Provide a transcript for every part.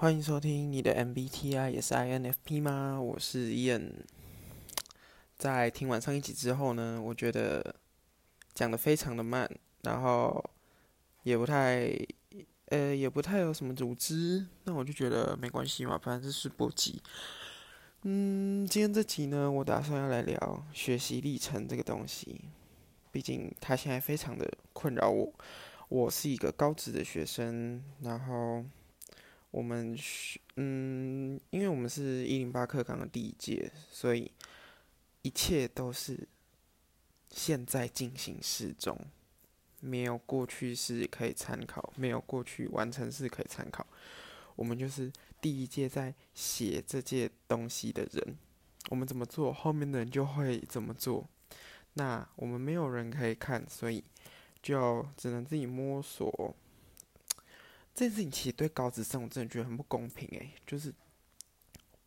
欢迎收听你的 MBTI 也是 INFP 吗？我是 Ian。在听完上一集之后呢，我觉得讲的非常的慢，然后也不太呃也不太有什么组织，那我就觉得没关系嘛，反正这是不急。嗯，今天这集呢，我打算要来聊学习历程这个东西，毕竟它现在非常的困扰我。我是一个高职的学生，然后。我们学，嗯，因为我们是一零八课纲的第一届，所以一切都是现在进行时中，没有过去式可以参考，没有过去完成式可以参考。我们就是第一届在写这届东西的人，我们怎么做，后面的人就会怎么做。那我们没有人可以看，所以就只能自己摸索。这件事情其实对高职生我真的觉得很不公平诶，就是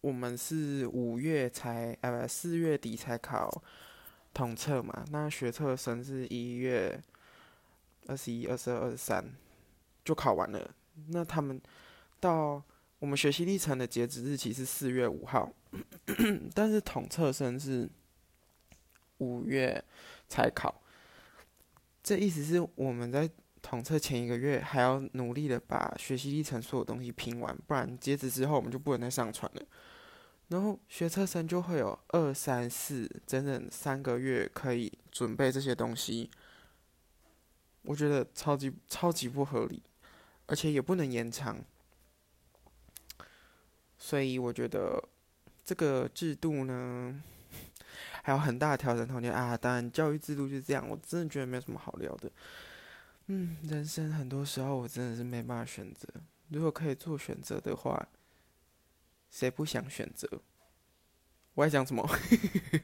我们是五月才，呃不，四月底才考统测嘛，那学测生是一月二十一、二十二、二十三就考完了，那他们到我们学习历程的截止日期是四月五号，但是统测生是五月才考，这意思是我们在。统测前一个月还要努力的把学习历程所有东西拼完，不然截止之后我们就不能再上传了。然后学测生就会有二三四整整三个月可以准备这些东西，我觉得超级超级不合理，而且也不能延长。所以我觉得这个制度呢，还有很大的调整空间啊。当然教育制度就是这样，我真的觉得没有什么好聊的。嗯，人生很多时候我真的是没办法选择。如果可以做选择的话，谁不想选择？我在讲什么？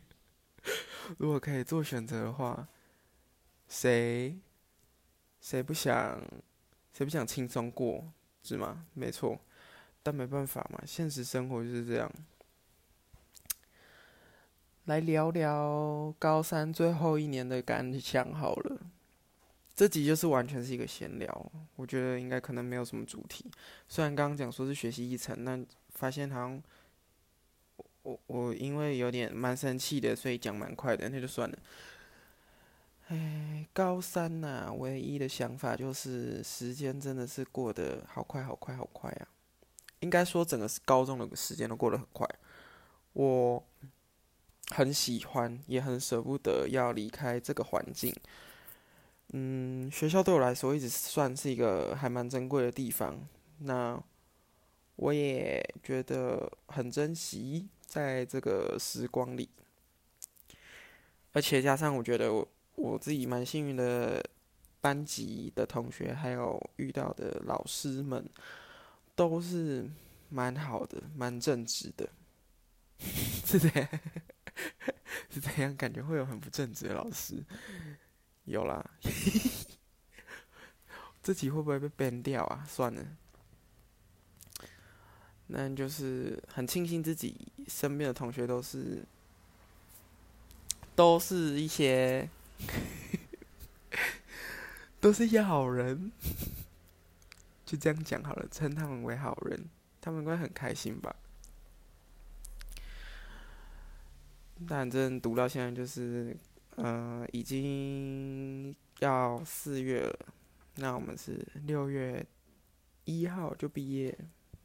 如果可以做选择的话，谁谁不想谁不想轻松过，是吗？没错，但没办法嘛，现实生活就是这样。来聊聊高三最后一年的感想好了。这集就是完全是一个闲聊，我觉得应该可能没有什么主题。虽然刚刚讲说是学习一层，那发现好像我我因为有点蛮生气的，所以讲蛮快的，那就算了。哎，高三呐，唯一的想法就是时间真的是过得好快好快好快啊！应该说整个高中的时间都过得很快，我很喜欢，也很舍不得要离开这个环境。嗯，学校对我来说一直算是一个还蛮珍贵的地方。那我也觉得很珍惜在这个时光里，而且加上我觉得我我自己蛮幸运的，班级的同学还有遇到的老师们都是蛮好的，蛮正直的。是这样，是这样，感觉会有很不正直的老师。有啦，这集会不会被 ban 掉啊？算了，那就是很庆幸自己身边的同学都是，都是一些，都是一些好人，就这样讲好了，称他们为好人，他们应该很开心吧？反正读到现在就是。呃，已经要四月了，那我们是六月一号就毕业，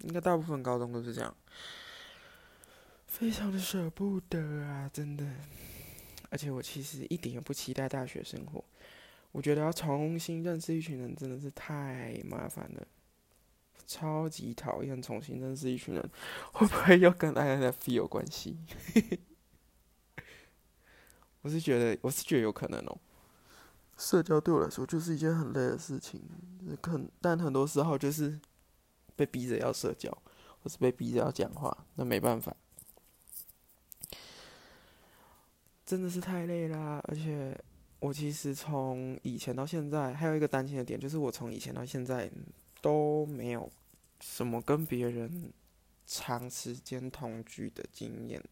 应该大部分高中都是这样，非常的舍不得啊，真的。而且我其实一点也不期待大学生活，我觉得要重新认识一群人真的是太麻烦了，超级讨厌重新认识一群人，会不会又跟 INF 有关系？我是觉得，我是觉得有可能哦。社交对我来说就是一件很累的事情，可但很多时候就是被逼着要社交，或是被逼着要讲话，那没办法，真的是太累啦。而且我其实从以前到现在，还有一个担心的点，就是我从以前到现在都没有什么跟别人长时间同居的经验。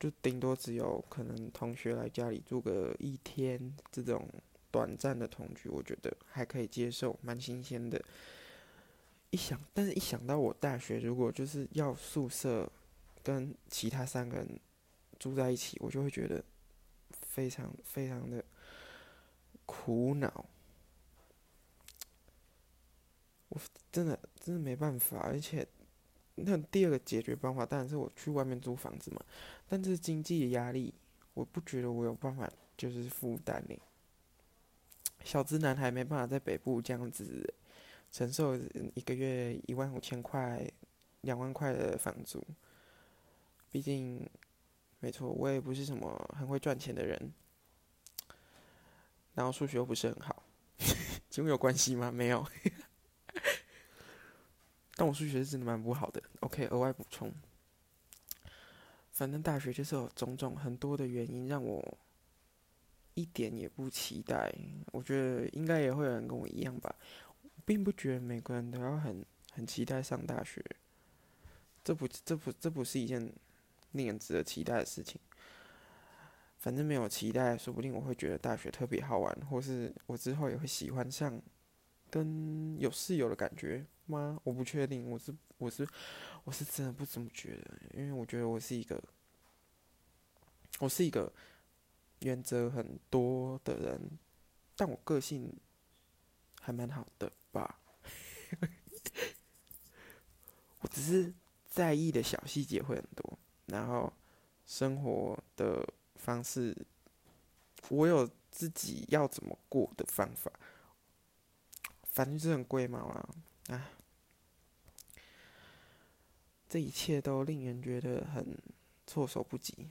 就顶多只有可能同学来家里住个一天这种短暂的同居，我觉得还可以接受，蛮新鲜的。一想，但是一想到我大学如果就是要宿舍跟其他三个人住在一起，我就会觉得非常非常的苦恼。我真的真的没办法，而且那第二个解决方法当然是我去外面租房子嘛，但是经济的压力，我不觉得我有办法就是负担呢。小资男孩没办法在北部这样子承受一个月一万五千块、两万块的房租，毕竟，没错，我也不是什么很会赚钱的人，然后数学又不是很好，请问有关系吗？没有。但我数学是真的蛮不好的。OK，额外补充。反正大学就是有种种很多的原因让我一点也不期待。我觉得应该也会有人跟我一样吧。并不觉得每个人都要很很期待上大学。这不这不这不是一件令人值得期待的事情。反正没有期待，说不定我会觉得大学特别好玩，或是我之后也会喜欢上跟有室友的感觉。吗？我不确定，我是我是我是真的不怎么觉得，因为我觉得我是一个我是一个原则很多的人，但我个性还蛮好的吧。我只是在意的小细节会很多，然后生活的方式，我有自己要怎么过的方法，反正是很贵嘛啦，唉。这一切都令人觉得很措手不及。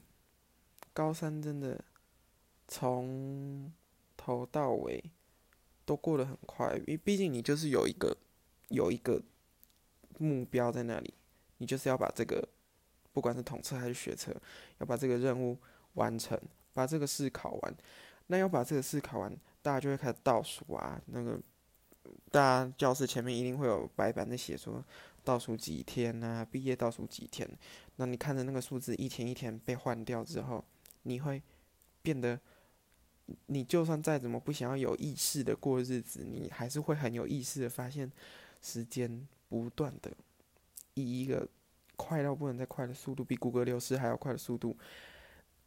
高三真的从头到尾都过得很快，因为毕竟你就是有一个有一个目标在那里，你就是要把这个不管是统测还是学测，要把这个任务完成，把这个试考完。那要把这个试考完，大家就会开始倒数啊，那个大家教室前面一定会有白板在写说。倒数几天啊？毕业倒数几天？那你看着那个数字一天一天被换掉之后，你会变得，你就算再怎么不想要有意识的过日子，你还是会很有意识的发现，时间不断的以一个快到不能再快的速度，比谷歌流失还要快的速度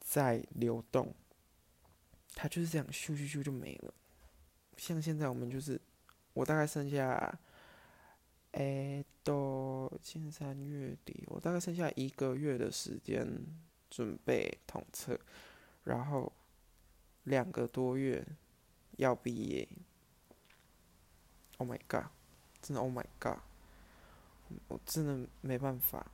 在流动。它就是这样咻咻咻就没了。像现在我们就是，我大概剩下。哎，到今三月底，我大概剩下一个月的时间准备统测，然后两个多月要毕业。Oh my god！真的 Oh my god！我真的没办法。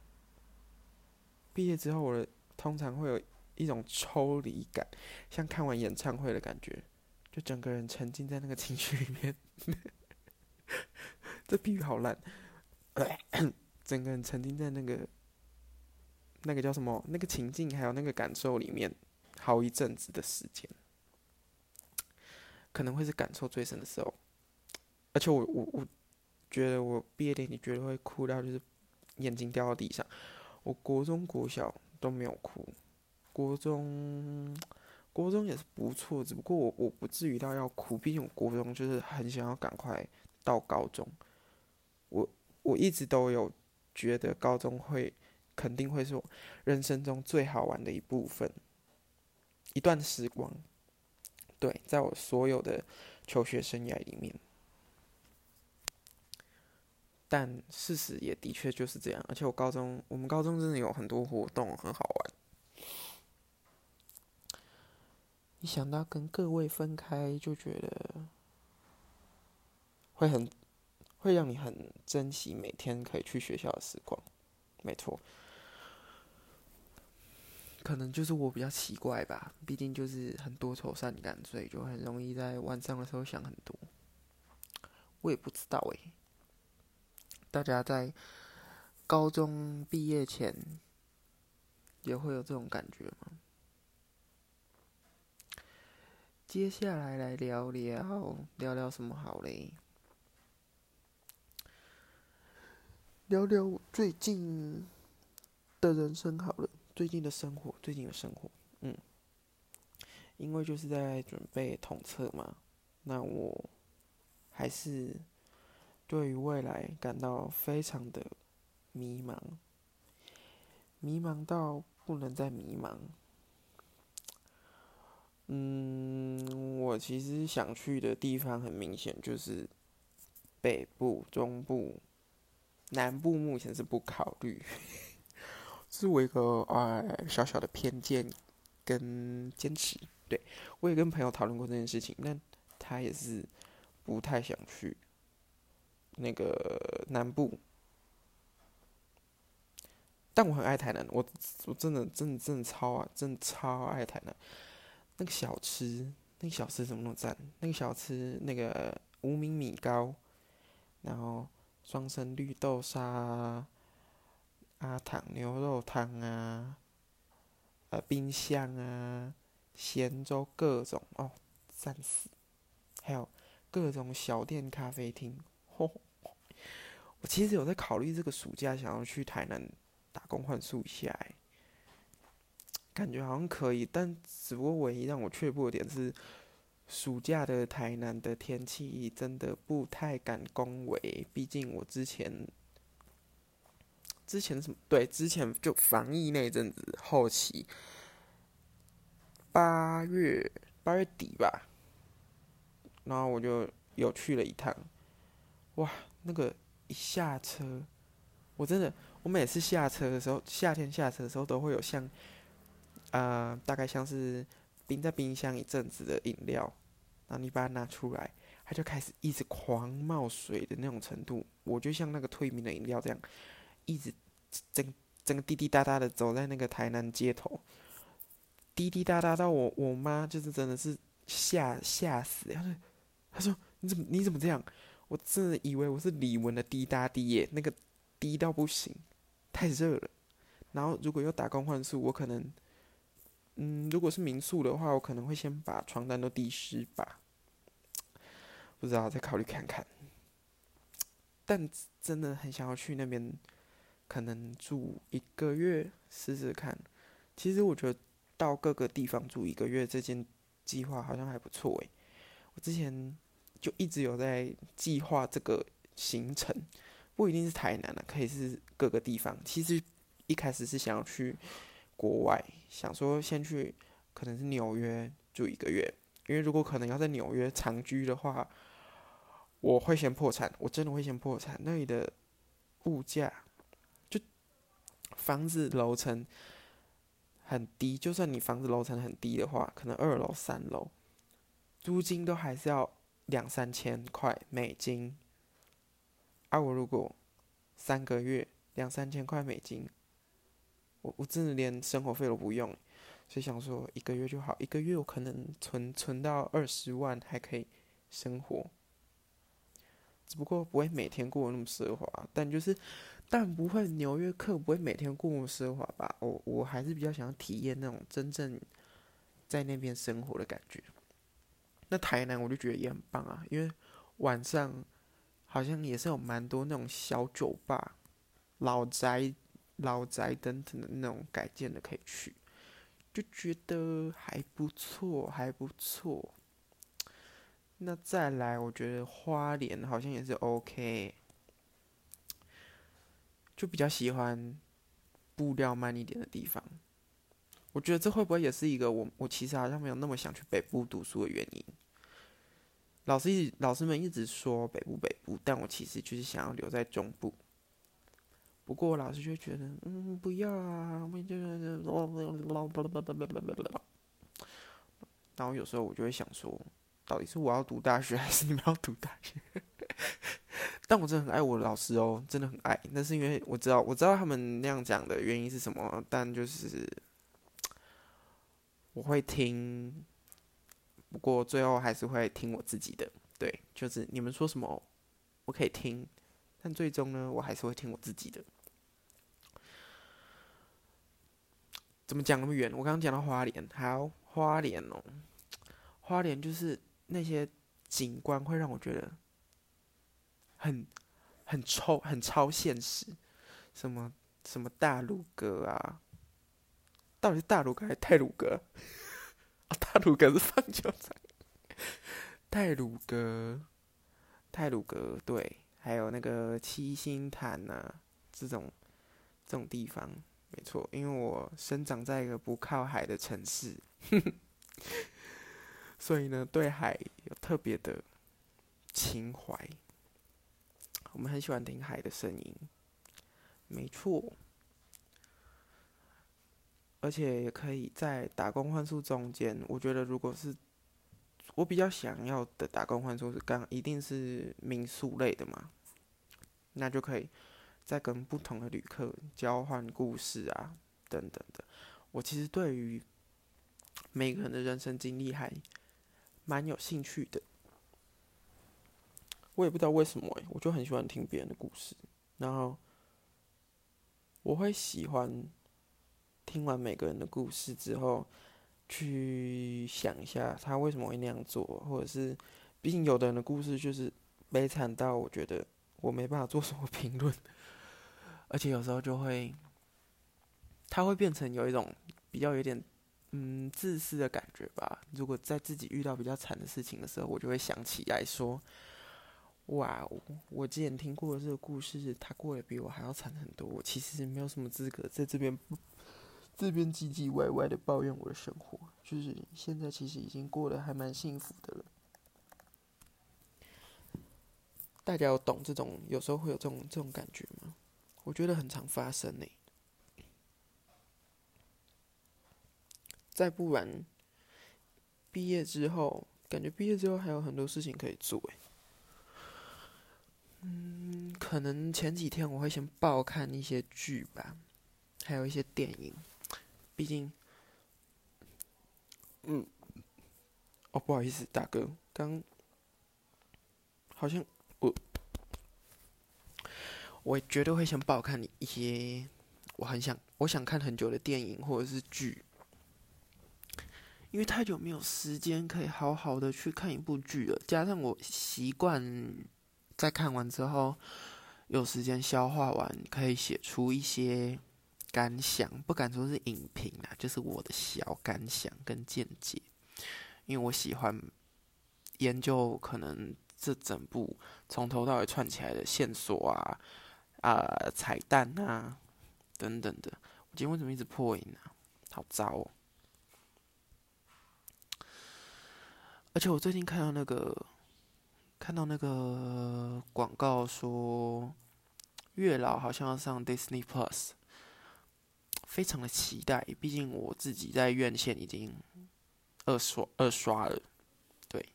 毕业之后，我的通常会有一种抽离感，像看完演唱会的感觉，就整个人沉浸在那个情绪里面。这比喻好烂，整个人沉浸在那个那个叫什么那个情境，还有那个感受里面，好一阵子的时间，可能会是感受最深的时候。而且我我我觉得我毕业典礼绝对会哭到就是眼睛掉到地上。我国中国小都没有哭，国中国中也是不错，只不过我我不至于到要哭，毕竟我国中就是很想要赶快到高中。我一直都有觉得高中会肯定会是我人生中最好玩的一部分，一段时光。对，在我所有的求学生涯里面，但事实也的确就是这样。而且我高中，我们高中真的有很多活动很好玩。一想到跟各位分开，就觉得会很。会让你很珍惜每天可以去学校的时光，没错。可能就是我比较奇怪吧，毕竟就是很多愁善感，所以就很容易在晚上的时候想很多。我也不知道诶，大家在高中毕业前也会有这种感觉吗？接下来来聊聊聊聊什么好嘞？聊聊最近的人生好了，最近的生活，最近的生活，嗯，因为就是在准备统测嘛，那我还是对于未来感到非常的迷茫，迷茫到不能再迷茫。嗯，我其实想去的地方很明显就是北部、中部、南部，目前是不考虑，是我一个呃小小的偏见跟坚持。对我也跟朋友讨论过这件事情，但他也是不太想去。那个南部，但我很爱台南，我我真的真的真的超啊，真的超爱台南。那个小吃，那个小吃怎么那么赞？那个小吃，那个无名米糕，然后双生绿豆沙，阿糖牛肉汤啊，呃冰箱啊，咸粥各种哦，赞死！还有各种小店咖啡厅，嚯！我其实有在考虑这个暑假想要去台南打工换宿一下，感觉好像可以，但只不过唯一让我却步的点是，暑假的台南的天气真的不太敢恭维，毕竟我之前之前什么对之前就防疫那阵子后期，八月八月底吧，然后我就有去了一趟，哇，那个。一下车，我真的，我每次下车的时候，夏天下车的时候都会有像，呃，大概像是冰在冰箱一阵子的饮料，然后你把它拿出来，它就开始一直狂冒水的那种程度。我就像那个退冰的饮料这样，一直整整个滴滴答答的走在那个台南街头，滴滴答答到我我妈就是真的是吓吓死，她说她说你怎么你怎么这样？我真的以为我是李玟的滴答滴耶，那个滴到不行，太热了。然后如果要打工换宿，我可能，嗯，如果是民宿的话，我可能会先把床单都滴湿吧。不知道，再考虑看看。但真的很想要去那边，可能住一个月试试看。其实我觉得到各个地方住一个月这件计划好像还不错诶。我之前。就一直有在计划这个行程，不一定是台南的，可以是各个地方。其实一开始是想要去国外，想说先去可能是纽约住一个月，因为如果可能要在纽约长居的话，我会先破产，我真的会先破产。那里的物价就房子楼层很低，就算你房子楼层很低的话，可能二楼三楼租金都还是要。两三千块美金，而我如果三个月两三千块美金，我我真的连生活费都不用，所以想说一个月就好，一个月我可能存存到二十万还可以生活，只不过不会每天过那么奢华，但就是但不会纽约客不会每天过那么奢华吧？我我还是比较想要体验那种真正在那边生活的感觉。那台南我就觉得也很棒啊，因为晚上好像也是有蛮多那种小酒吧、老宅、老宅等等的那种改建的可以去，就觉得还不错，还不错。那再来，我觉得花莲好像也是 OK，就比较喜欢步调慢一点的地方。我觉得这会不会也是一个我我其实好像没有那么想去北部读书的原因。老师一老师们一直说北部北部，但我其实就是想要留在中部。不过我老师就觉得，嗯，不要啊，我就然后有时候我就会想说，到底是我要读大学，还是你们要读大学？但我真的很爱我的老师哦，真的很爱。那是因为我知道，我知道他们那样讲的原因是什么，但就是我会听。不过最后还是会听我自己的，对，就是你们说什么我可以听，但最终呢，我还是会听我自己的。怎么讲那么远？我刚刚讲到花莲，好，花莲哦，花莲就是那些景观会让我觉得很很超很超现实，什么什么大鲁阁啊，到底是大鲁阁还是泰鲁阁？啊，泰鲁阁是棒球场，泰鲁阁，泰鲁阁对，还有那个七星潭呐，这种这种地方，没错，因为我生长在一个不靠海的城市，所以呢，对海有特别的情怀。我们很喜欢听海的声音，没错。而且也可以在打工换宿中间，我觉得如果是我比较想要的打工换宿是刚一定是民宿类的嘛，那就可以在跟不同的旅客交换故事啊等等的。我其实对于每个人的人生经历还蛮有兴趣的，我也不知道为什么哎，我就很喜欢听别人的故事，然后我会喜欢。听完每个人的故事之后，去想一下他为什么会那样做，或者是，毕竟有的人的故事就是悲惨到我觉得我没办法做什么评论，而且有时候就会，他会变成有一种比较有点嗯自私的感觉吧。如果在自己遇到比较惨的事情的时候，我就会想起来说，哇，我之前听过的这个故事，他过得比我还要惨很多，我其实没有什么资格在这边。这边唧唧歪歪的抱怨我的生活，就是现在其实已经过得还蛮幸福的了。大家有懂这种有时候会有这种这种感觉吗？我觉得很常发生呢。再不然，毕业之后，感觉毕业之后还有很多事情可以做哎。嗯，可能前几天我会先爆看一些剧吧，还有一些电影。毕竟，嗯，哦，不好意思，大哥，刚好像我，我绝对会先报看一些我很想、我想看很久的电影或者是剧，因为太久没有时间可以好好的去看一部剧了。加上我习惯在看完之后有时间消化完，可以写出一些。感想不敢说是影评啊，就是我的小感想跟见解，因为我喜欢研究可能这整部从头到尾串起来的线索啊、啊彩蛋啊等等的。我今天为什么一直破音啊？好糟哦！而且我最近看到那个看到那个广告说，月老好像要上 Disney Plus。非常的期待，毕竟我自己在院线已经二刷二刷了，对。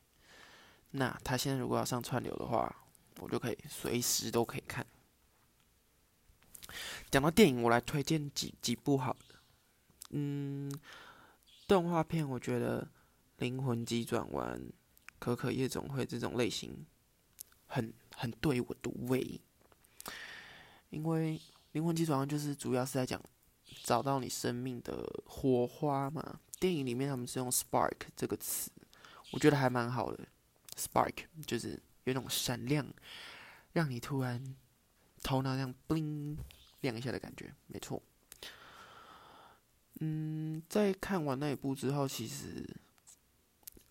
那他现在如果要上串流的话，我就可以随时都可以看。讲到电影，我来推荐几几部好的。嗯，动画片我觉得《灵魂急转弯》《可可夜总会》这种类型很很对我的胃，因为《灵魂急转弯》就是主要是在讲。找到你生命的火花嘛？电影里面他们是用 “spark” 这个词，我觉得还蛮好的。spark 就是有种闪亮，让你突然头脑这样 bling 亮一下的感觉，没错。嗯，在看完那一部之后，其实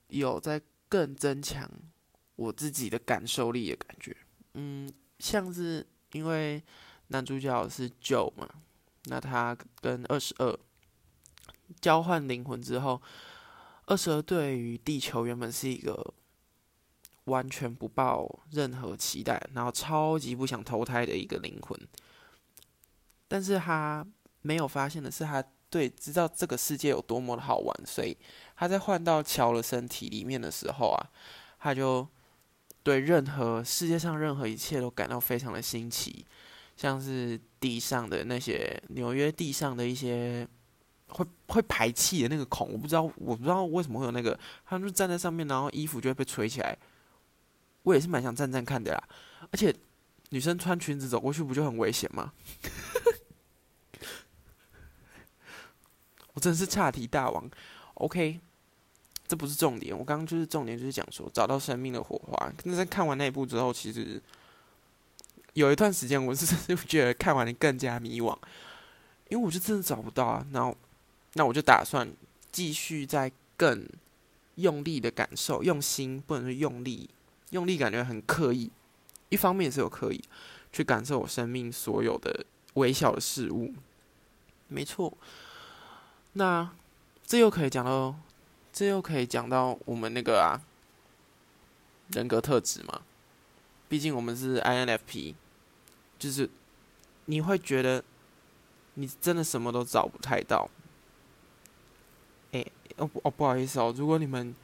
有在更增强我自己的感受力的感觉。嗯，像是因为男主角是九嘛。那他跟二十二交换灵魂之后，二十二对于地球原本是一个完全不抱任何期待，然后超级不想投胎的一个灵魂。但是他没有发现的是，他对知道这个世界有多么的好玩，所以他在换到乔的身体里面的时候啊，他就对任何世界上任何一切都感到非常的新奇。像是地上的那些纽约地上的一些会会排气的那个孔，我不知道，我不知道为什么会有那个，他们就站在上面，然后衣服就会被吹起来。我也是蛮想站站看的啦，而且女生穿裙子走过去不就很危险吗？我真的是岔题大王。OK，这不是重点，我刚刚就是重点就是讲说找到生命的火花。那在看完那一部之后，其实。有一段时间，我是就觉得看完你更加迷惘，因为我就真的找不到啊。然后，那我就打算继续再更用力的感受，用心不能说用力，用力感觉很刻意，一方面也是有刻意去感受我生命所有的微小的事物。没错，那这又可以讲到，这又可以讲到我们那个啊人格特质嘛。毕竟我们是 INFP，就是你会觉得你真的什么都找不太到。哎，哦哦，不好意思哦，如果你们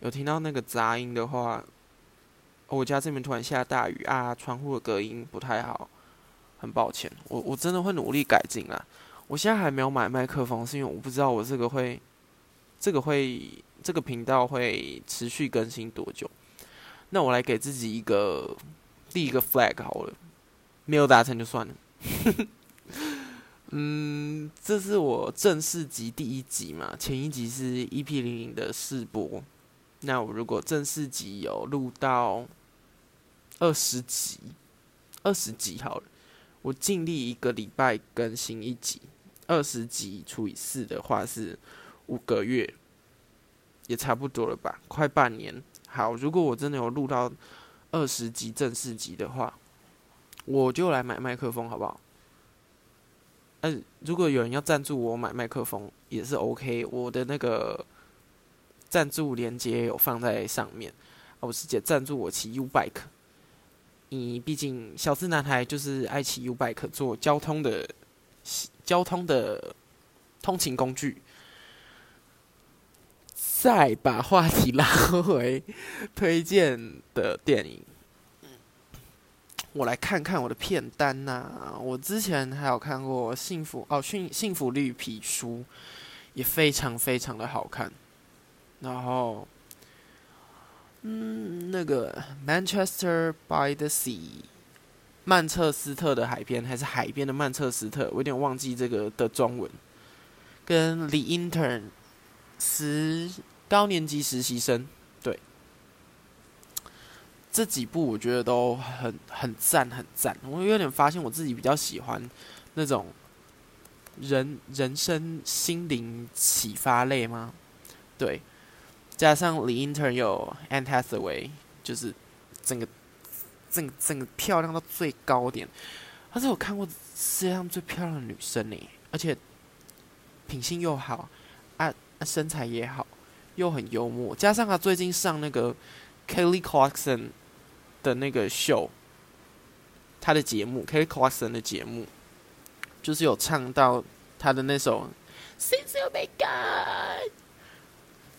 有听到那个杂音的话，我家这边突然下大雨啊，窗户的隔音不太好，很抱歉，我我真的会努力改进啦。我现在还没有买麦克风，是因为我不知道我这个会，这个会这个频道会持续更新多久。那我来给自己一个立一个 flag 好了，没有达成就算了。嗯，这是我正式集第一集嘛，前一集是 EP 零零的试播。那我如果正式集有录到二十集，二十集好了，我尽力一个礼拜更新一集，二十集除以四的话是五个月，也差不多了吧，快半年。好，如果我真的有录到二十集正式集的话，我就来买麦克风，好不好？嗯，如果有人要赞助我买麦克风，也是 OK。我的那个赞助链接有放在上面。我是姐赞助我骑 U bike，你毕竟小资男孩就是爱骑 U bike 做交通的交通的通勤工具。再把话题拉回推荐的电影。我来看看我的片单呐，我之前还有看过《幸福哦幸幸福绿皮书》，也非常非常的好看。然后，嗯，那个《Manchester by the Sea》，曼彻斯特的海边还是海边的曼彻斯特，我有点忘记这个的中文。跟《The Intern》十高年级实习生。对这几部我觉得都很很赞，很赞。我有点发现我自己比较喜欢那种人人生心灵启发类吗？对，加上李英特有 Anne Hathaway，就是整个整整个漂亮到最高点。她是我看过世界上最漂亮的女生呢，而且品性又好，啊身材也好，又很幽默。加上她最近上那个 Kelly Clarkson。的那个秀，她的节目，Kelly Clarkson 的节目，就是有唱到她的那首《Since You Be Gone》，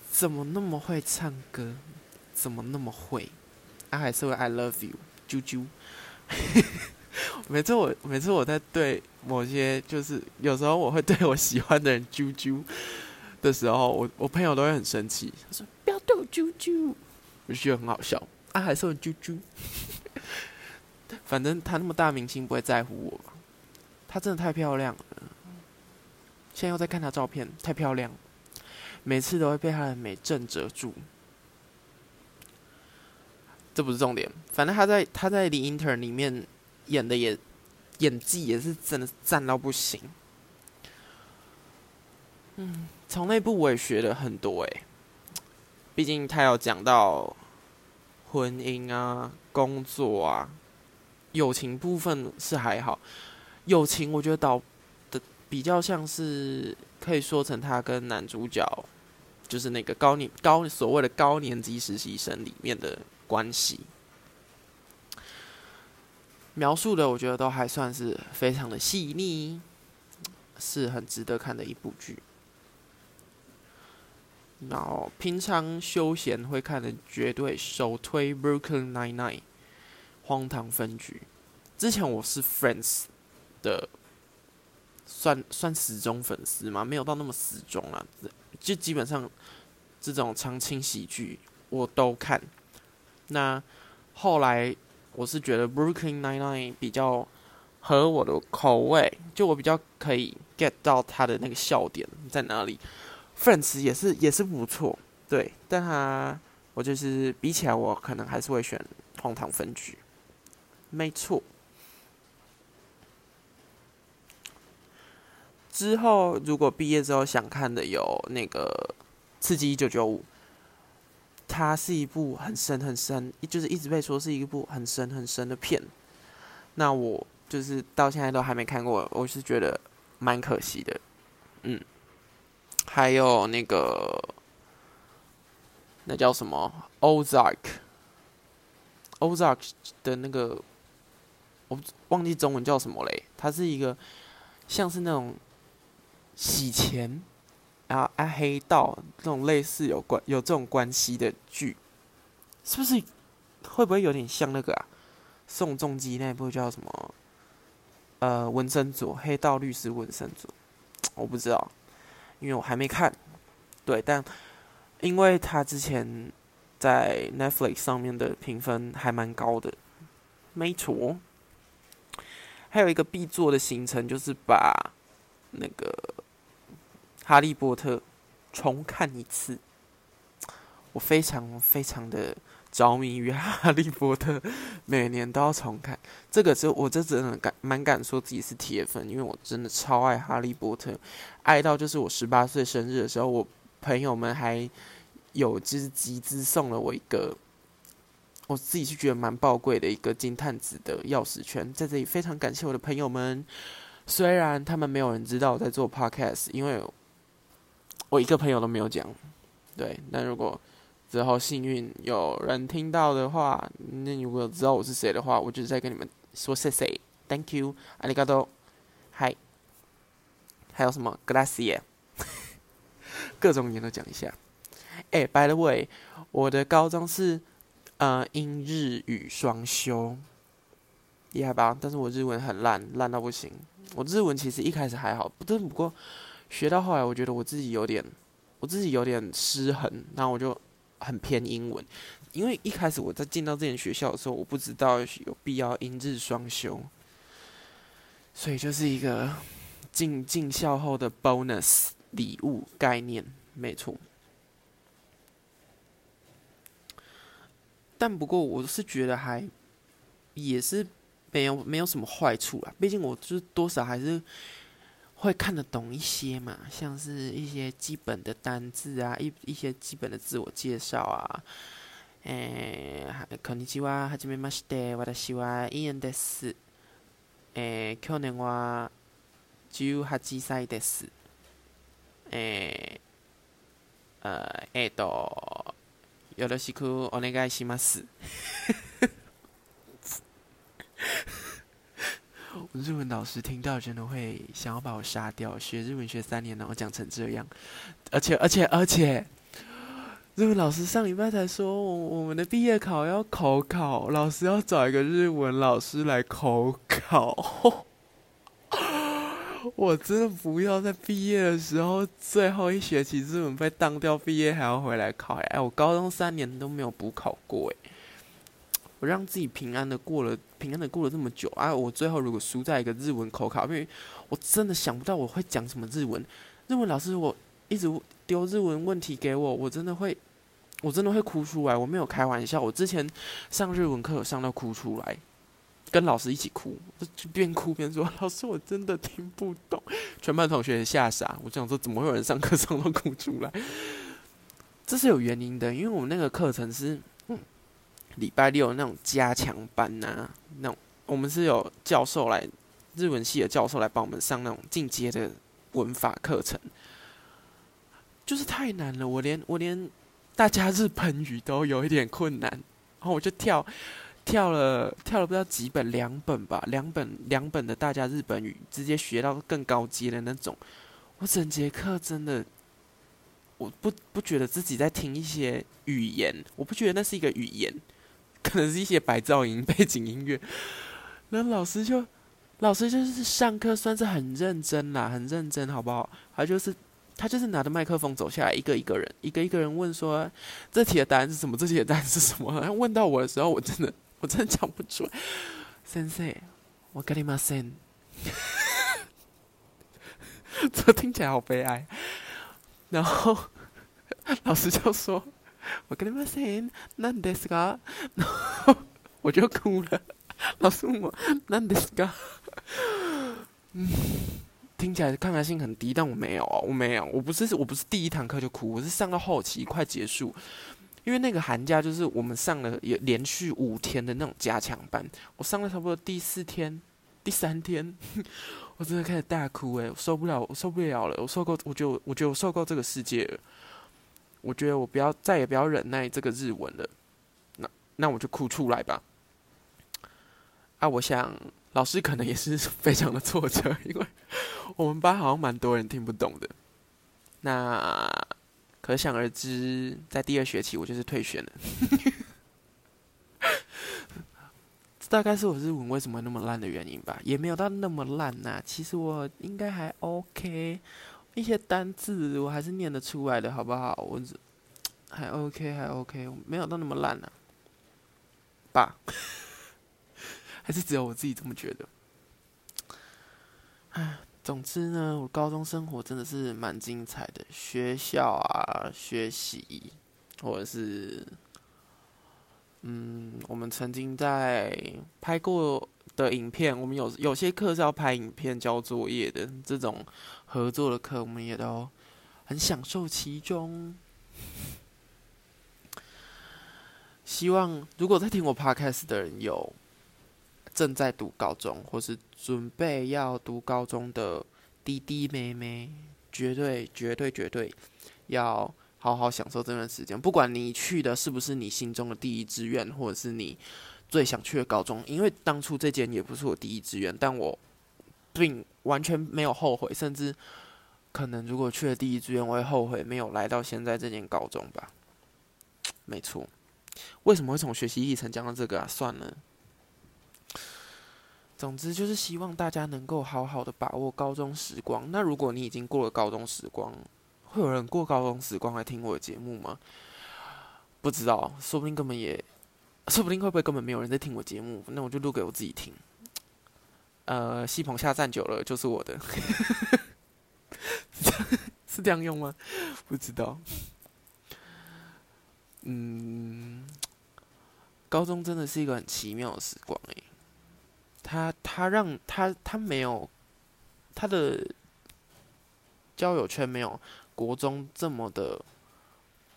怎么那么会唱歌？怎么那么会？他还是会 I Love You，啾啾。每次我每次我在对某些，就是有时候我会对我喜欢的人啾啾的时候，我我朋友都会很生气，他说不要对我啾啾，我觉得很好笑。啊，还是我啾啾。反正他那么大明星不会在乎我吧？她真的太漂亮了。现在又在看她照片，太漂亮，每次都会被她的美震折住。这不是重点，反正他在他在《The Intern》里面演的也演技也是真的赞到不行。嗯，从那部我也学了很多诶，毕竟他有讲到。婚姻啊，工作啊，友情部分是还好。友情我觉得导的比较像是可以说成他跟男主角，就是那个高年高所谓的高年级实习生里面的关系，描述的我觉得都还算是非常的细腻，是很值得看的一部剧。然后平常休闲会看的，绝对首推《Broken Nine Nine》荒唐分局。之前我是《Friends》的，算算死忠粉丝嘛，没有到那么死忠啊，就基本上这种长青喜剧我都看。那后来我是觉得《Brooklyn Nine-Nine》比较合我的口味，就我比较可以 get 到他的那个笑点在哪里。Friends 也是也是不错，对，但他我就是比起来，我可能还是会选荒唐分局，没错。之后如果毕业之后想看的有那个刺激一九九五它是一部很深很深，就是一直被说是一部很深很深的片。那我就是到现在都还没看过，我是觉得蛮可惜的。嗯，还有那个那叫什么《Ozark》，Ozark 的那个我忘记中文叫什么嘞？它是一个像是那种洗钱。然后啊，黑道这种类似有关有这种关系的剧，是不是会不会有点像那个啊？宋仲基那部叫什么？呃，纹身组黑道律师纹身组，我不知道，因为我还没看。对，但因为他之前在 Netflix 上面的评分还蛮高的，没错。还有一个必做的行程就是把那个。哈利波特重看一次，我非常非常的着迷于哈利波特，每年都要重看。这个就我这真的敢蛮敢说自己是铁粉，因为我真的超爱哈利波特，爱到就是我十八岁生日的时候，我朋友们还有就是集资送了我一个，我自己是觉得蛮宝贵的一个金探子的钥匙圈，在这里非常感谢我的朋友们，虽然他们没有人知道我在做 podcast，因为。我一个朋友都没有讲，对。那如果之后幸运有人听到的话，那如果知道我是谁的话，我就再跟你们说谢谢，Thank you，阿里嘎多，嗨。还有什么 g l a s s i e 各种语言都讲一下。哎，By the way，我的高中是呃英日语双修，厉害吧？但是我日文很烂，烂到不行。我日文其实一开始还好，不，不过。学到后来，我觉得我自己有点，我自己有点失衡，然后我就很偏英文。因为一开始我在进到这间学校的时候，我不知道有必要英日双修，所以就是一个进进校后的 bonus 礼物概念，没错。但不过我是觉得还也是没有没有什么坏处啊，毕竟我就是多少还是。会看得懂一些嘛，像是一些基本的单字啊，一一些基本的自我介绍啊。诶，こんにちは、はじめまして、私はイエンです。え、去年は十八歳です。え、呃、えっと、よろしくお願いします。 日文老师听到真的会想要把我杀掉。学日文学三年，然后讲成这样，而且而且而且，日文老师上礼拜才说，我我们的毕业考要口考，老师要找一个日文老师来口考。我真的不要在毕业的时候最后一学期日文被当掉，毕业还要回来考。哎，我高中三年都没有补考过，哎。我让自己平安的过了，平安的过了这么久啊！我最后如果输在一个日文口考，因为我真的想不到我会讲什么日文。日文老师我一直丢日文问题给我，我真的会，我真的会哭出来。我没有开玩笑，我之前上日文课有上到哭出来，跟老师一起哭，就边哭边说：“老师，我真的听不懂。”全班同学吓傻。我想说，怎么会有人上课上到哭出来？这是有原因的，因为我们那个课程是。礼拜六那种加强班呐，那种我们是有教授来日文系的教授来帮我们上那种进阶的文法课程，就是太难了，我连我连大家日本语都有一点困难，然后我就跳跳了跳了不知道几本两本吧，两本两本的大家日本语直接学到更高阶的那种，我整节课真的我不不觉得自己在听一些语言，我不觉得那是一个语言。可能是一些白噪音、背景音乐，那老师就，老师就是上课算是很认真啦，很认真，好不好？他就是，他就是拿着麦克风走下来，一个一个人，一个一个人问说：“这题的答案是什么？这题的答案是什么？” 然后问到我的时候，我真的，我真的讲不出来。先生，我跟你妈先，这听起来好悲哀。然后老师就说。我跟你们说，那得是个，然后我就哭了。老师问我，那得是个，嗯，听起来抗压性很低，但我没有，我没有，我不是，我不是第一堂课就哭，我是上到后期快结束，因为那个寒假就是我们上了有连续五天的那种加强班，我上了差不多第四天、第三天，我真的开始大哭诶，我受不了，我受不了了，我受够，我就我觉得我受够这个世界了，我觉得我不要再也不要忍耐这个日文了，那那我就哭出来吧。啊，我想老师可能也是 非常的挫折，因为我们班好像蛮多人听不懂的，那。可想而知，在第二学期我就是退学了。这 大概是我日文为什么那么烂的原因吧，也没有到那么烂呐。其实我应该还 OK，一些单字我还是念得出来的，好不好？我 还 OK，还 OK，没有到那么烂呐。吧？还是只有我自己这么觉得？唉。总之呢，我高中生活真的是蛮精彩的，学校啊，学习，或者是，嗯，我们曾经在拍过的影片，我们有有些课是要拍影片交作业的，这种合作的课，我们也都很享受其中。希望如果在听我 podcast 的人有。正在读高中，或是准备要读高中的弟弟妹妹，绝对、绝对、绝对要好好享受这段时间。不管你去的是不是你心中的第一志愿，或者是你最想去的高中，因为当初这间也不是我第一志愿，但我并完全没有后悔，甚至可能如果去了第一志愿，我会后悔没有来到现在这间高中吧。没错，为什么会从学习历程讲到这个啊？算了。总之就是希望大家能够好好的把握高中时光。那如果你已经过了高中时光，会有人过高中时光来听我的节目吗？不知道，说不定根本也，说不定会不会根本没有人在听我节目？那我就录给我自己听。呃，戏棚下站久了就是我的，是这样用吗？不知道。嗯，高中真的是一个很奇妙的时光诶。他他让他他没有他的交友圈没有国中这么的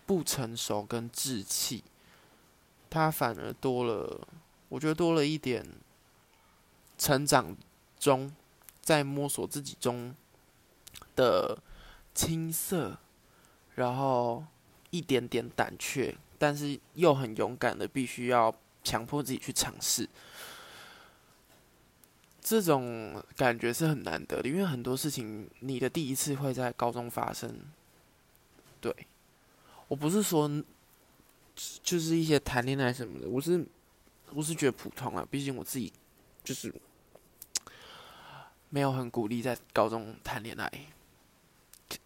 不成熟跟稚气，他反而多了，我觉得多了一点成长中在摸索自己中的青涩，然后一点点胆怯，但是又很勇敢的，必须要强迫自己去尝试。这种感觉是很难得的，因为很多事情你的第一次会在高中发生。对，我不是说就是一些谈恋爱什么的，我是我是觉得普通啊，毕竟我自己就是没有很鼓励在高中谈恋爱，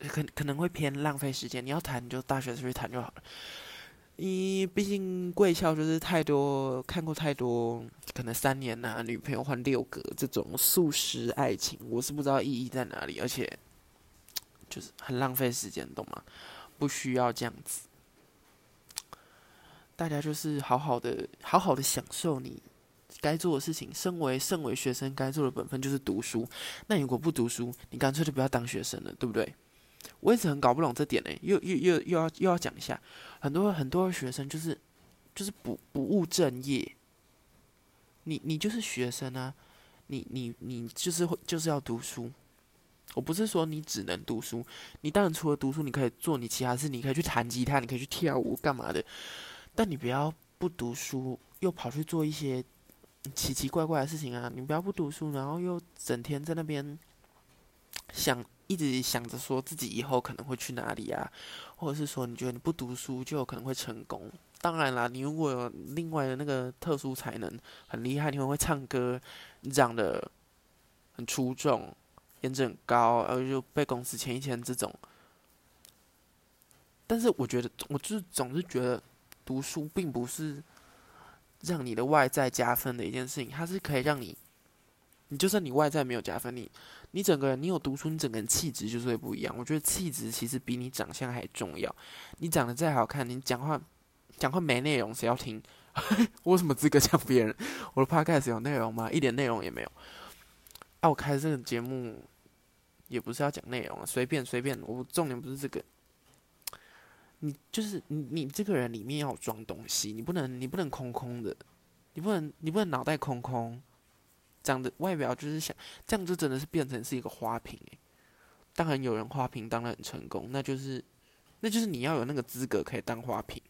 可可能会偏浪费时间。你要谈就大学出去谈就好了。你毕竟贵校就是太多看过太多，可能三年呐，女朋友换六个这种速食爱情，我是不知道意义在哪里，而且就是很浪费时间，懂吗？不需要这样子，大家就是好好的、好好的享受你该做的事情。身为身为学生，该做的本分就是读书。那如果不读书，你干脆就不要当学生了，对不对？我一直很搞不懂这点呢，又又又又要又要讲一下，很多很多学生就是就是不不务正业，你你就是学生啊，你你你就是会就是要读书，我不是说你只能读书，你当然除了读书，你可以做你其他事，你可以去弹吉他，你可以去跳舞干嘛的，但你不要不读书又跑去做一些奇奇怪怪的事情啊，你不要不读书，然后又整天在那边想。一直想着说自己以后可能会去哪里啊，或者是说你觉得你不读书就有可能会成功。当然啦，你如果有另外的那个特殊才能很厉害，你很会唱歌，你长得很出众，颜值很高，然后就被公司签一签这种。但是我觉得，我就总是觉得读书并不是让你的外在加分的一件事情，它是可以让你，你就算你外在没有加分，你。你整个人，你有读书，你整个人气质就是会不一样。我觉得气质其实比你长相还重要。你长得再好看，你讲话讲话没内容，谁要听？我有什么资格讲别人？我的 podcast 有内容吗？一点内容也没有。啊，我开这个节目也不是要讲内容啊，随便随便。我重点不是这个。你就是你你这个人里面要装东西，你不能你不能空空的，你不能你不能脑袋空空，长得外表就是想这样就真的是变成是一个花瓶诶。当然有人花瓶当的很成功，那就是那就是你要有那个资格可以当花瓶，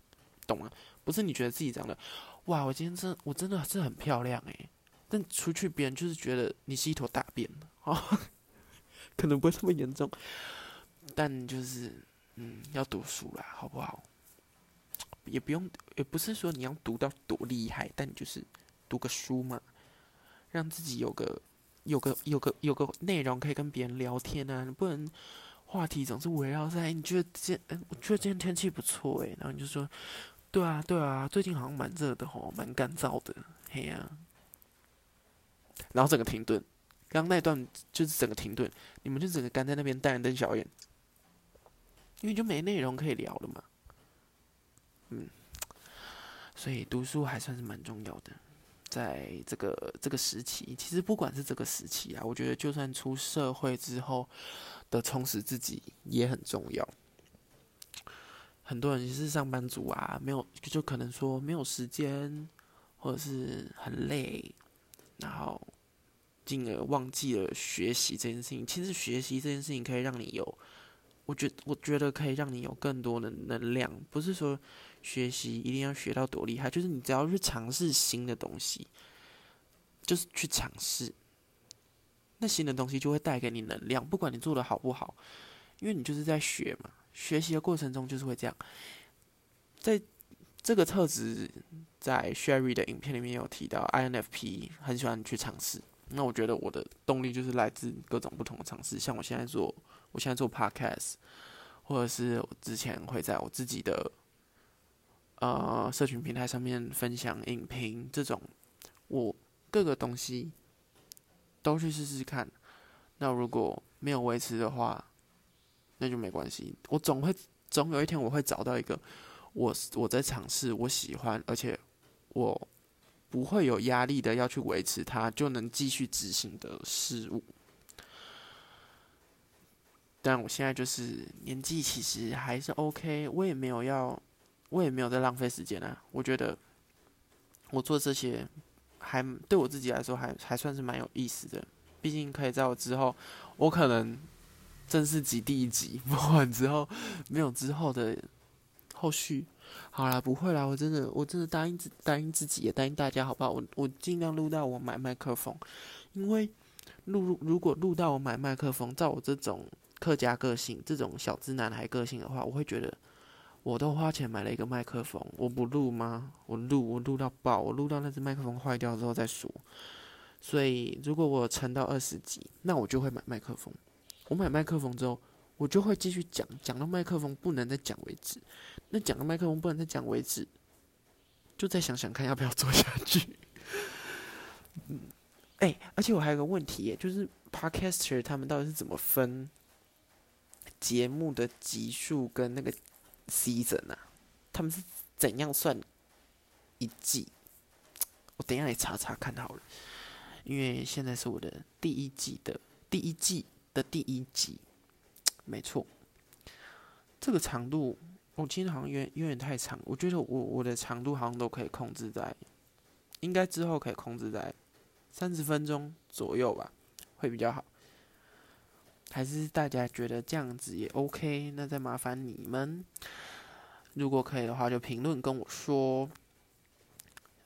懂吗？不是你觉得自己长得哇，我今天真我真的是很漂亮诶。但出去别人就是觉得你是一坨大便哦，可能不会这么严重，但就是嗯要读书啦，好不好？也不用也不是说你要读到多厉害，但你就是读个书嘛，让自己有个有个有个有个内容可以跟别人聊天啊，你不能话题总是围绕在你觉得今嗯我觉得今天天气不错诶，然后你就说对啊对啊，最近好像蛮热的吼，蛮干燥的，嘿呀。然后整个停顿，刚刚那段就是整个停顿，你们就整个干在那边瞪人瞪小眼，因为就没内容可以聊了嘛。嗯，所以读书还算是蛮重要的，在这个这个时期，其实不管是这个时期啊，我觉得就算出社会之后的充实自己也很重要。很多人是上班族啊，没有就可能说没有时间，或者是很累。然后，进而忘记了学习这件事情。其实学习这件事情可以让你有，我觉我觉得可以让你有更多的能量。不是说学习一定要学到多厉害，就是你只要去尝试新的东西，就是去尝试，那新的东西就会带给你能量。不管你做的好不好，因为你就是在学嘛。学习的过程中就是会这样，在。这个特质在 Sherry 的影片里面有提到，INFP 很喜欢去尝试。那我觉得我的动力就是来自各种不同的尝试，像我现在做，我现在做 Podcast，或者是我之前会在我自己的呃社群平台上面分享影评，这种我各个东西都去试试看。那如果没有维持的话，那就没关系。我总会总有一天我会找到一个。我我在尝试，我喜欢，而且我不会有压力的要去维持它，就能继续执行的事物。但我现在就是年纪其实还是 OK，我也没有要，我也没有在浪费时间啊。我觉得我做这些还对我自己来说还还算是蛮有意思的，毕竟可以在我之后，我可能正式集第一集 播完之后，没有之后的。后续好啦，不会啦，我真的，我真的答应自答应自己，也答应大家，好不好？我我尽量录到我买麦克风，因为录如果录到我买麦克风，照我这种客家个性，这种小资男孩个性的话，我会觉得我都花钱买了一个麦克风，我不录吗？我录，我录到爆，我录到那只麦克风坏掉之后再说。所以如果我撑到二十级，那我就会买麦克风。我买麦克风之后。我就会继续讲，讲到麦克风不能再讲为止。那讲到麦克风不能再讲为止，就再想想看要不要做下去。嗯，哎，而且我还有个问题，就是 Podcaster 他们到底是怎么分节目的集数跟那个 season 啊？他们是怎样算一季？我等一下来查查看好了，因为现在是我的第一季的第一季的第一集。没错，这个长度我今天好像有有点太长，我觉得我我的长度好像都可以控制在，应该之后可以控制在三十分钟左右吧，会比较好。还是大家觉得这样子也 OK？那再麻烦你们，如果可以的话，就评论跟我说。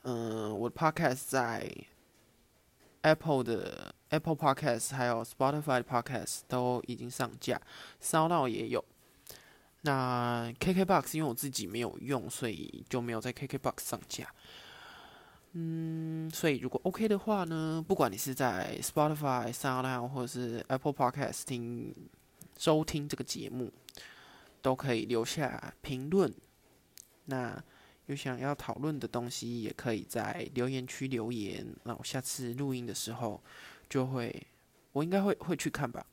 嗯，我的 Podcast 在 Apple 的。Apple Podcast 还有 Spotify 的 Podcast 都已经上架，Sound 也有。那 KKBox 因为我自己没有用，所以就没有在 KKBox 上架。嗯，所以如果 OK 的话呢，不管你是在 Spotify、Sound 或者是 Apple Podcast 听收听这个节目，都可以留下评论。那有想要讨论的东西，也可以在留言区留言。那我下次录音的时候。就会，我应该会会去看吧，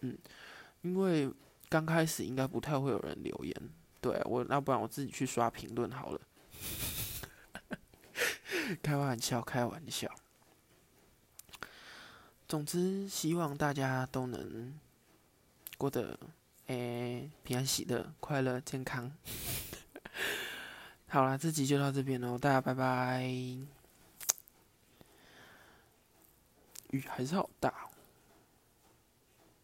嗯，因为刚开始应该不太会有人留言，对我，那不然我自己去刷评论好了，开玩笑，开玩笑。总之，希望大家都能过得诶，平安喜乐、快乐、健康。好啦，这集就到这边喽，大家拜拜。雨还是好大。